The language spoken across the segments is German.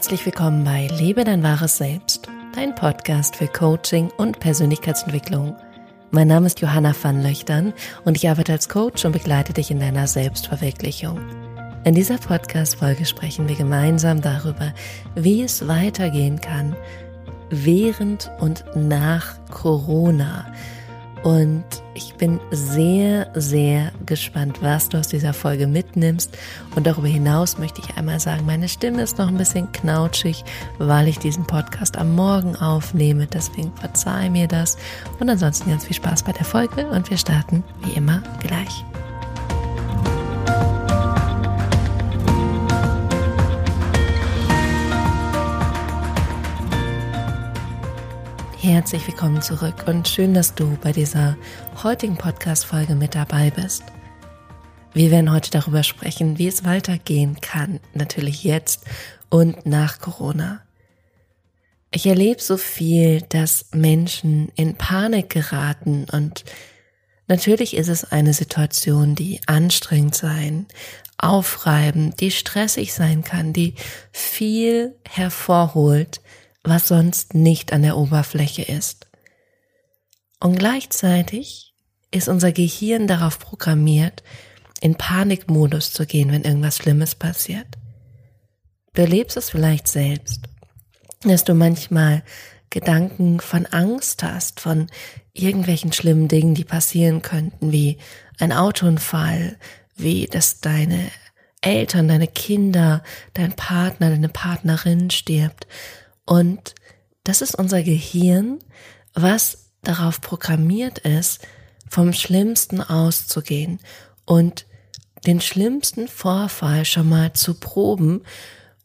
Herzlich willkommen bei Lebe dein wahres Selbst, dein Podcast für Coaching und Persönlichkeitsentwicklung. Mein Name ist Johanna van Löchtern und ich arbeite als Coach und begleite dich in deiner Selbstverwirklichung. In dieser Podcast-Folge sprechen wir gemeinsam darüber, wie es weitergehen kann während und nach Corona und ich bin sehr, sehr gespannt, was du aus dieser Folge mitnimmst. Und darüber hinaus möchte ich einmal sagen, meine Stimme ist noch ein bisschen knautschig, weil ich diesen Podcast am Morgen aufnehme. Deswegen verzeih mir das. Und ansonsten ganz viel Spaß bei der Folge und wir starten wie immer gleich. Herzlich willkommen zurück und schön, dass du bei dieser heutigen Podcast-Folge mit dabei bist. Wir werden heute darüber sprechen, wie es weitergehen kann, natürlich jetzt und nach Corona. Ich erlebe so viel, dass Menschen in Panik geraten und natürlich ist es eine Situation, die anstrengend sein, aufreibend, die stressig sein kann, die viel hervorholt, was sonst nicht an der Oberfläche ist. Und gleichzeitig ist unser Gehirn darauf programmiert, in Panikmodus zu gehen, wenn irgendwas Schlimmes passiert. Du erlebst es vielleicht selbst, dass du manchmal Gedanken von Angst hast, von irgendwelchen schlimmen Dingen, die passieren könnten, wie ein Autounfall, wie dass deine Eltern, deine Kinder, dein Partner, deine Partnerin stirbt und das ist unser Gehirn, was darauf programmiert ist, vom Schlimmsten auszugehen und den schlimmsten Vorfall schon mal zu proben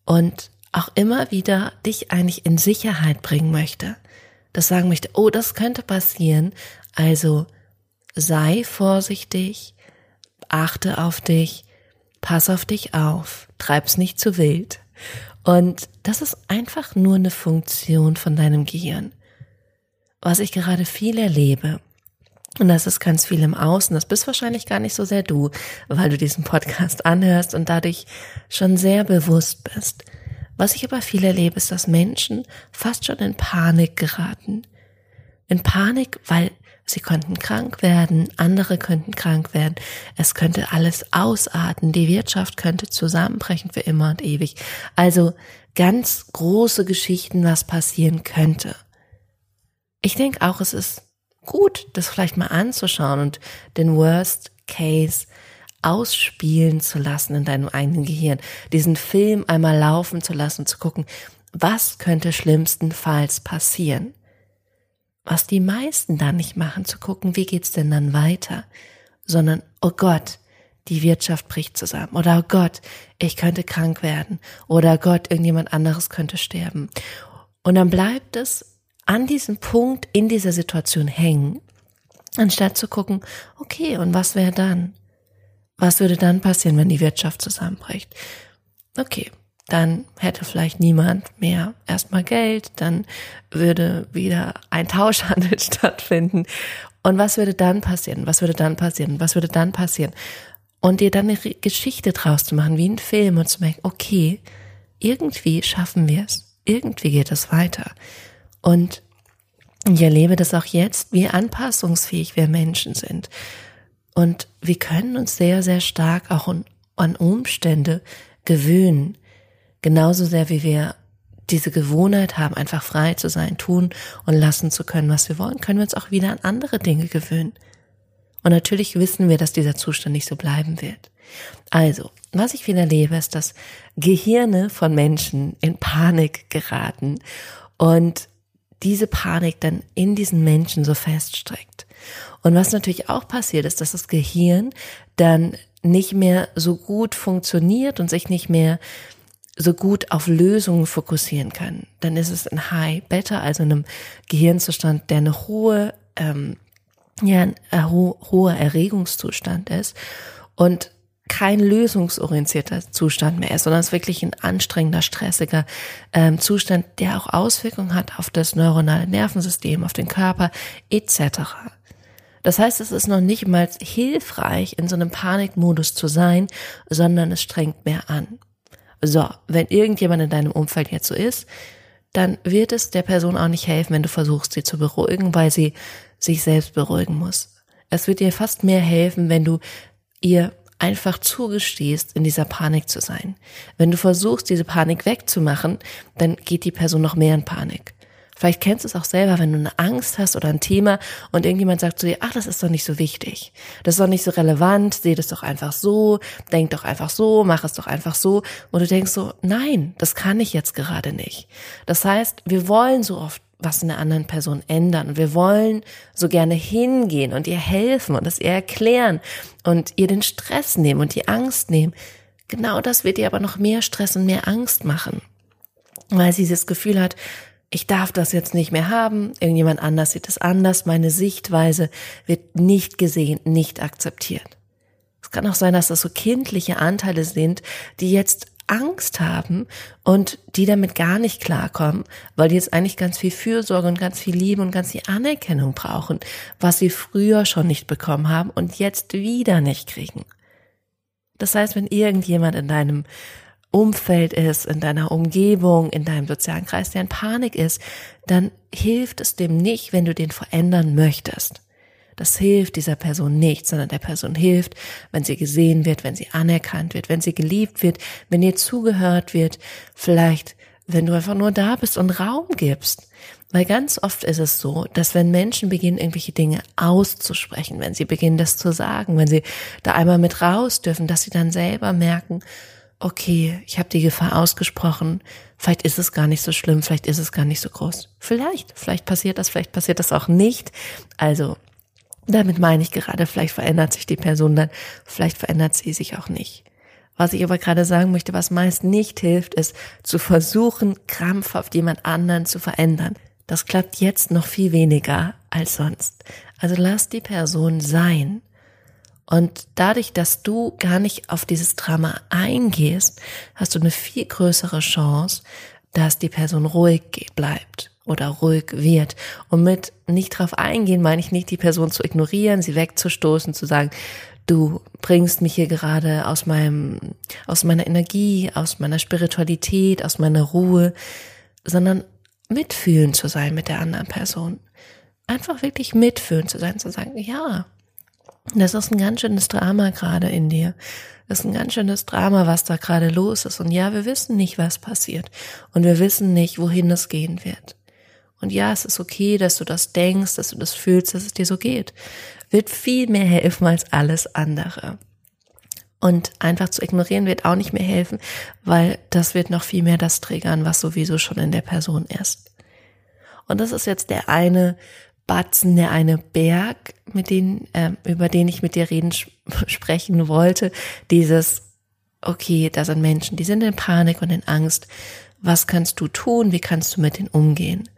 und auch immer wieder dich eigentlich in Sicherheit bringen möchte. Das sagen möchte, oh, das könnte passieren. Also sei vorsichtig, achte auf dich, pass auf dich auf, treib's nicht zu wild. Und das ist einfach nur eine Funktion von deinem Gehirn. Was ich gerade viel erlebe, und das ist ganz viel im Außen, das bist wahrscheinlich gar nicht so sehr du, weil du diesen Podcast anhörst und dadurch schon sehr bewusst bist. Was ich aber viel erlebe, ist, dass Menschen fast schon in Panik geraten. In Panik, weil Sie könnten krank werden, andere könnten krank werden, es könnte alles ausarten, die Wirtschaft könnte zusammenbrechen für immer und ewig. Also ganz große Geschichten, was passieren könnte. Ich denke auch, es ist gut, das vielleicht mal anzuschauen und den Worst Case ausspielen zu lassen in deinem eigenen Gehirn, diesen Film einmal laufen zu lassen, zu gucken, was könnte schlimmstenfalls passieren was die meisten da nicht machen, zu gucken, wie geht's denn dann weiter, sondern, oh Gott, die Wirtschaft bricht zusammen oder oh Gott, ich könnte krank werden oder oh Gott, irgendjemand anderes könnte sterben. Und dann bleibt es an diesem Punkt in dieser Situation hängen, anstatt zu gucken, okay, und was wäre dann? Was würde dann passieren, wenn die Wirtschaft zusammenbricht? Okay, dann hätte vielleicht niemand mehr erstmal Geld, dann würde wieder ein Tauschhandel stattfinden. Und was würde dann passieren? Was würde dann passieren? Was würde dann passieren? Und dir dann eine Geschichte draus zu machen, wie ein Film und zu merken, okay, irgendwie schaffen wir es. Irgendwie geht es weiter. Und ich erlebe das auch jetzt, wie anpassungsfähig wir Menschen sind. Und wir können uns sehr, sehr stark auch an Umstände gewöhnen genauso sehr wie wir diese Gewohnheit haben, einfach frei zu sein, tun und lassen zu können, was wir wollen, können wir uns auch wieder an andere Dinge gewöhnen. Und natürlich wissen wir, dass dieser Zustand nicht so bleiben wird. Also, was ich wieder erlebe, ist, dass Gehirne von Menschen in Panik geraten und diese Panik dann in diesen Menschen so feststreckt. Und was natürlich auch passiert ist, dass das Gehirn dann nicht mehr so gut funktioniert und sich nicht mehr so gut auf Lösungen fokussieren kann, dann ist es ein High Beta, also einem Gehirnzustand, der eine hohe, ähm, ja, ein äh, ho hoher Erregungszustand ist und kein lösungsorientierter Zustand mehr ist, sondern es ist wirklich ein anstrengender, stressiger ähm, Zustand, der auch Auswirkungen hat auf das neuronale Nervensystem, auf den Körper etc. Das heißt, es ist noch nicht mal hilfreich, in so einem Panikmodus zu sein, sondern es strengt mehr an. So, wenn irgendjemand in deinem Umfeld jetzt so ist, dann wird es der Person auch nicht helfen, wenn du versuchst, sie zu beruhigen, weil sie sich selbst beruhigen muss. Es wird ihr fast mehr helfen, wenn du ihr einfach zugestehst, in dieser Panik zu sein. Wenn du versuchst, diese Panik wegzumachen, dann geht die Person noch mehr in Panik. Vielleicht kennst du es auch selber, wenn du eine Angst hast oder ein Thema und irgendjemand sagt zu dir, ach, das ist doch nicht so wichtig. Das ist doch nicht so relevant, seh das doch einfach so, denk doch einfach so, mach es doch einfach so. Und du denkst so, nein, das kann ich jetzt gerade nicht. Das heißt, wir wollen so oft was in der anderen Person ändern. Wir wollen so gerne hingehen und ihr helfen und es ihr erklären und ihr den Stress nehmen und die Angst nehmen. Genau das wird ihr aber noch mehr Stress und mehr Angst machen. Weil sie das Gefühl hat, ich darf das jetzt nicht mehr haben, irgendjemand anders sieht es anders, meine Sichtweise wird nicht gesehen, nicht akzeptiert. Es kann auch sein, dass das so kindliche Anteile sind, die jetzt Angst haben und die damit gar nicht klarkommen, weil die jetzt eigentlich ganz viel Fürsorge und ganz viel Liebe und ganz viel Anerkennung brauchen, was sie früher schon nicht bekommen haben und jetzt wieder nicht kriegen. Das heißt, wenn irgendjemand in deinem Umfeld ist, in deiner Umgebung, in deinem sozialen Kreis, der in Panik ist, dann hilft es dem nicht, wenn du den verändern möchtest. Das hilft dieser Person nicht, sondern der Person hilft, wenn sie gesehen wird, wenn sie anerkannt wird, wenn sie geliebt wird, wenn ihr zugehört wird, vielleicht wenn du einfach nur da bist und Raum gibst. Weil ganz oft ist es so, dass wenn Menschen beginnen, irgendwelche Dinge auszusprechen, wenn sie beginnen, das zu sagen, wenn sie da einmal mit raus dürfen, dass sie dann selber merken, okay, ich habe die Gefahr ausgesprochen, vielleicht ist es gar nicht so schlimm, vielleicht ist es gar nicht so groß. Vielleicht, vielleicht passiert das, vielleicht passiert das auch nicht. Also, damit meine ich gerade, vielleicht verändert sich die Person dann, vielleicht verändert sie sich auch nicht. Was ich aber gerade sagen möchte, was meist nicht hilft, ist zu versuchen, krampfhaft jemand anderen zu verändern. Das klappt jetzt noch viel weniger als sonst. Also lass die Person sein und dadurch, dass du gar nicht auf dieses Drama eingehst, hast du eine viel größere Chance, dass die Person ruhig bleibt oder ruhig wird. Und mit nicht drauf eingehen meine ich nicht, die Person zu ignorieren, sie wegzustoßen, zu sagen, du bringst mich hier gerade aus meinem, aus meiner Energie, aus meiner Spiritualität, aus meiner Ruhe, sondern mitfühlen zu sein mit der anderen Person. Einfach wirklich mitfühlen zu sein, zu sagen, ja, das ist ein ganz schönes Drama gerade in dir. Das ist ein ganz schönes Drama, was da gerade los ist. Und ja, wir wissen nicht, was passiert. Und wir wissen nicht, wohin es gehen wird. Und ja, es ist okay, dass du das denkst, dass du das fühlst, dass es dir so geht. Wird viel mehr helfen als alles andere. Und einfach zu ignorieren wird auch nicht mehr helfen, weil das wird noch viel mehr das triggern, was sowieso schon in der Person ist. Und das ist jetzt der eine Batzen, der eine Berg, mit denen, äh, über den ich mit dir reden sprechen wollte. Dieses, okay, da sind Menschen, die sind in Panik und in Angst. Was kannst du tun? Wie kannst du mit denen umgehen?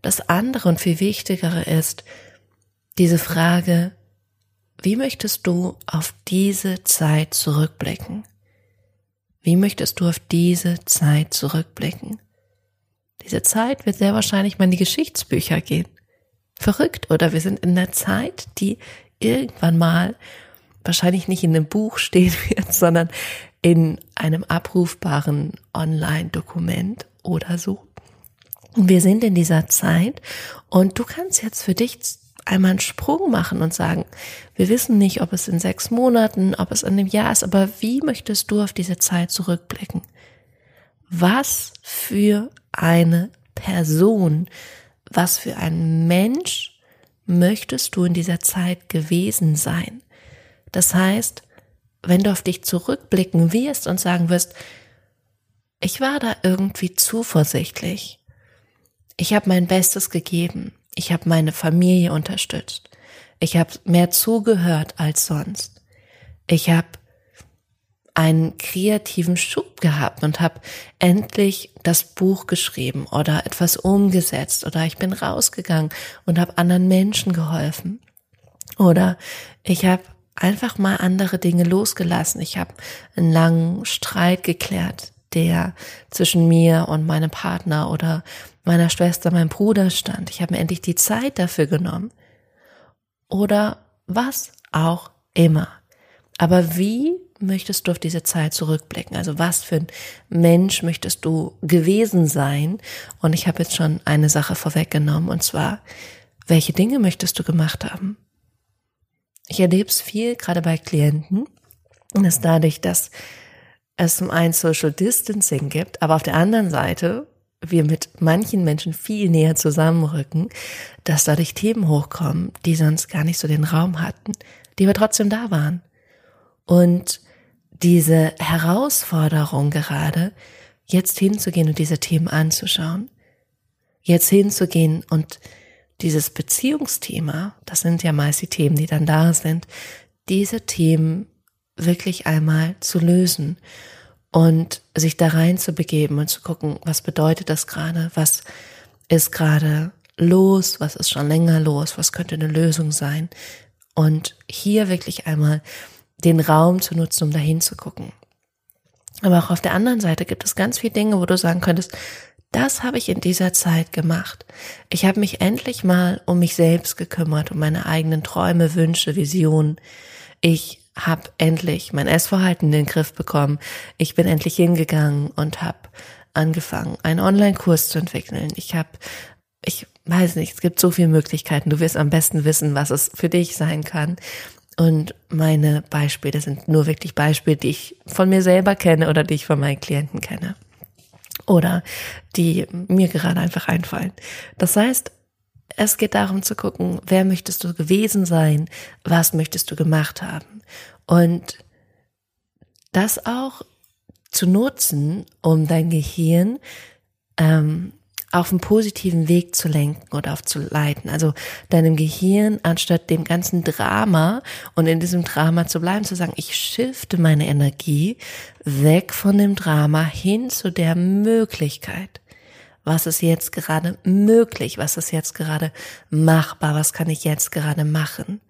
Das andere und viel wichtigere ist diese Frage, wie möchtest du auf diese Zeit zurückblicken? Wie möchtest du auf diese Zeit zurückblicken? Diese Zeit wird sehr wahrscheinlich mal in die Geschichtsbücher gehen verrückt oder wir sind in der Zeit, die irgendwann mal wahrscheinlich nicht in einem Buch stehen wird, sondern in einem abrufbaren Online-Dokument oder so. Und wir sind in dieser Zeit und du kannst jetzt für dich einmal einen Sprung machen und sagen, wir wissen nicht, ob es in sechs Monaten, ob es in einem Jahr ist, aber wie möchtest du auf diese Zeit zurückblicken? Was für eine Person was für ein Mensch möchtest du in dieser Zeit gewesen sein? Das heißt, wenn du auf dich zurückblicken wirst und sagen wirst, ich war da irgendwie zuversichtlich. Ich habe mein Bestes gegeben. Ich habe meine Familie unterstützt. Ich habe mehr zugehört als sonst. Ich habe einen kreativen Schub gehabt und habe endlich das Buch geschrieben oder etwas umgesetzt oder ich bin rausgegangen und habe anderen Menschen geholfen oder ich habe einfach mal andere Dinge losgelassen. Ich habe einen langen Streit geklärt, der zwischen mir und meinem Partner oder meiner Schwester, meinem Bruder stand. Ich habe mir endlich die Zeit dafür genommen. Oder was auch immer. Aber wie möchtest du auf diese Zeit zurückblicken? Also was für ein Mensch möchtest du gewesen sein? Und ich habe jetzt schon eine Sache vorweggenommen, und zwar, welche Dinge möchtest du gemacht haben? Ich erlebe es viel, gerade bei Klienten, dass dadurch, dass es zum einen Social Distancing gibt, aber auf der anderen Seite wir mit manchen Menschen viel näher zusammenrücken, dass dadurch Themen hochkommen, die sonst gar nicht so den Raum hatten, die aber trotzdem da waren. Und diese Herausforderung gerade, jetzt hinzugehen und diese Themen anzuschauen, jetzt hinzugehen und dieses Beziehungsthema, das sind ja meist die Themen, die dann da sind, diese Themen wirklich einmal zu lösen und sich da rein zu begeben und zu gucken, was bedeutet das gerade, was ist gerade los, was ist schon länger los, was könnte eine Lösung sein. Und hier wirklich einmal den Raum zu nutzen, um dahin zu gucken. Aber auch auf der anderen Seite gibt es ganz viele Dinge, wo du sagen könntest, das habe ich in dieser Zeit gemacht. Ich habe mich endlich mal um mich selbst gekümmert, um meine eigenen Träume, Wünsche, Visionen. Ich habe endlich mein Essverhalten in den Griff bekommen. Ich bin endlich hingegangen und habe angefangen, einen Online-Kurs zu entwickeln. Ich habe, ich weiß nicht, es gibt so viele Möglichkeiten. Du wirst am besten wissen, was es für dich sein kann. Und meine Beispiele sind nur wirklich Beispiele, die ich von mir selber kenne oder die ich von meinen Klienten kenne. Oder die mir gerade einfach einfallen. Das heißt, es geht darum zu gucken, wer möchtest du gewesen sein, was möchtest du gemacht haben. Und das auch zu nutzen, um dein Gehirn ähm, auf einen positiven Weg zu lenken oder aufzuleiten. Also deinem Gehirn, anstatt dem ganzen Drama und in diesem Drama zu bleiben, zu sagen, ich shifte meine Energie weg von dem Drama hin zu der Möglichkeit. Was ist jetzt gerade möglich? Was ist jetzt gerade machbar? Was kann ich jetzt gerade machen?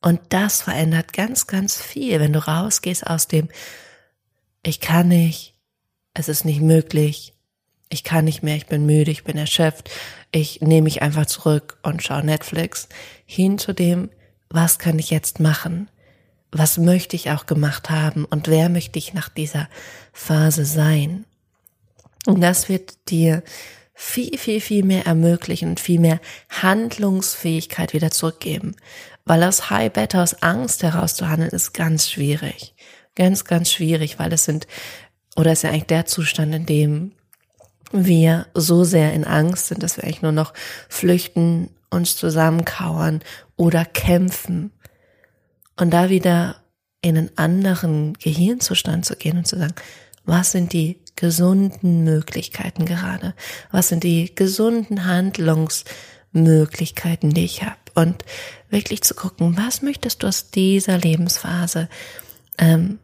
Und das verändert ganz, ganz viel, wenn du rausgehst aus dem, ich kann nicht, es ist nicht möglich, ich kann nicht mehr, ich bin müde, ich bin erschöpft, ich nehme mich einfach zurück und schaue Netflix, hin zu dem, was kann ich jetzt machen? Was möchte ich auch gemacht haben und wer möchte ich nach dieser Phase sein? Und das wird dir viel, viel, viel mehr ermöglichen und viel mehr Handlungsfähigkeit wieder zurückgeben. Weil aus High Beta, aus Angst heraus zu handeln, ist ganz schwierig. Ganz, ganz schwierig, weil es sind, oder ist ja eigentlich der Zustand, in dem wir so sehr in Angst sind, dass wir eigentlich nur noch flüchten, uns zusammenkauern oder kämpfen. Und da wieder in einen anderen Gehirnzustand zu gehen und zu sagen, was sind die gesunden Möglichkeiten gerade? Was sind die gesunden Handlungsmöglichkeiten, die ich habe? Und wirklich zu gucken, was möchtest du aus dieser Lebensphase ähm,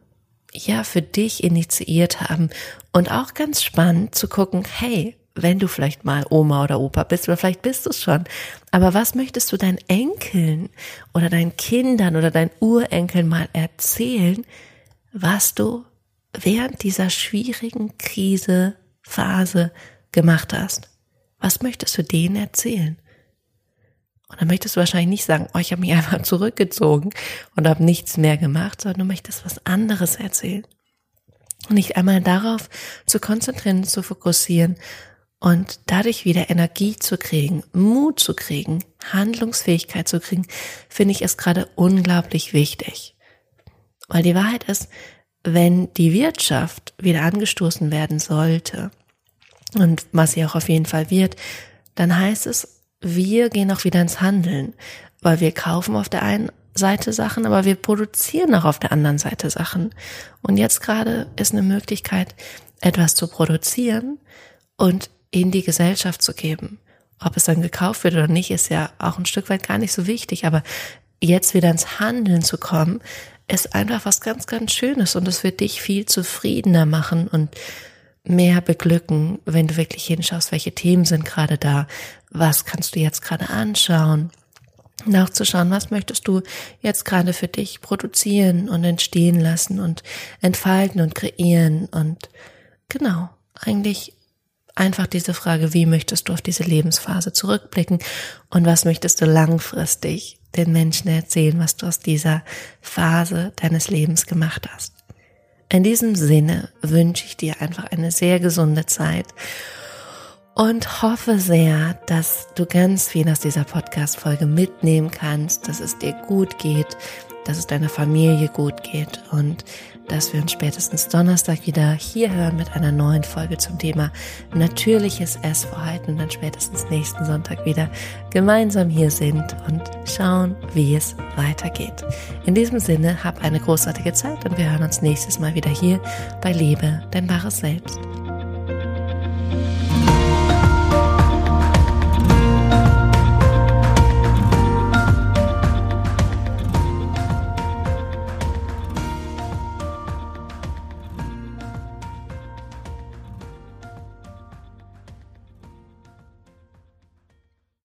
ja für dich initiiert haben und auch ganz spannend zu gucken, hey, wenn du vielleicht mal Oma oder Opa bist oder vielleicht bist du es schon, aber was möchtest du deinen Enkeln oder deinen Kindern oder deinen Urenkeln mal erzählen, was du während dieser schwierigen Krise Phase gemacht hast? Was möchtest du denen erzählen? Und dann möchtest du wahrscheinlich nicht sagen, oh, ich habe mich einfach zurückgezogen und habe nichts mehr gemacht, sondern du möchtest was anderes erzählen. Und nicht einmal darauf zu konzentrieren, zu fokussieren und dadurch wieder Energie zu kriegen, Mut zu kriegen, Handlungsfähigkeit zu kriegen, finde ich es gerade unglaublich wichtig. Weil die Wahrheit ist, wenn die Wirtschaft wieder angestoßen werden sollte, und was sie auch auf jeden Fall wird, dann heißt es, wir gehen auch wieder ins Handeln, weil wir kaufen auf der einen Seite Sachen, aber wir produzieren auch auf der anderen Seite Sachen. Und jetzt gerade ist eine Möglichkeit, etwas zu produzieren und in die Gesellschaft zu geben. Ob es dann gekauft wird oder nicht, ist ja auch ein Stück weit gar nicht so wichtig, aber jetzt wieder ins Handeln zu kommen, ist einfach was ganz, ganz Schönes und es wird dich viel zufriedener machen und mehr beglücken, wenn du wirklich hinschaust, welche Themen sind gerade da, was kannst du jetzt gerade anschauen, nachzuschauen, was möchtest du jetzt gerade für dich produzieren und entstehen lassen und entfalten und kreieren und genau, eigentlich einfach diese Frage, wie möchtest du auf diese Lebensphase zurückblicken und was möchtest du langfristig den Menschen erzählen, was du aus dieser Phase deines Lebens gemacht hast. In diesem Sinne wünsche ich dir einfach eine sehr gesunde Zeit und hoffe sehr, dass du ganz viel aus dieser Podcast-Folge mitnehmen kannst, dass es dir gut geht, dass es deiner Familie gut geht und dass wir uns spätestens Donnerstag wieder hier hören mit einer neuen Folge zum Thema natürliches Essverhalten und dann spätestens nächsten Sonntag wieder gemeinsam hier sind und schauen, wie es weitergeht. In diesem Sinne, hab eine großartige Zeit und wir hören uns nächstes Mal wieder hier bei Liebe, dein wahres Selbst.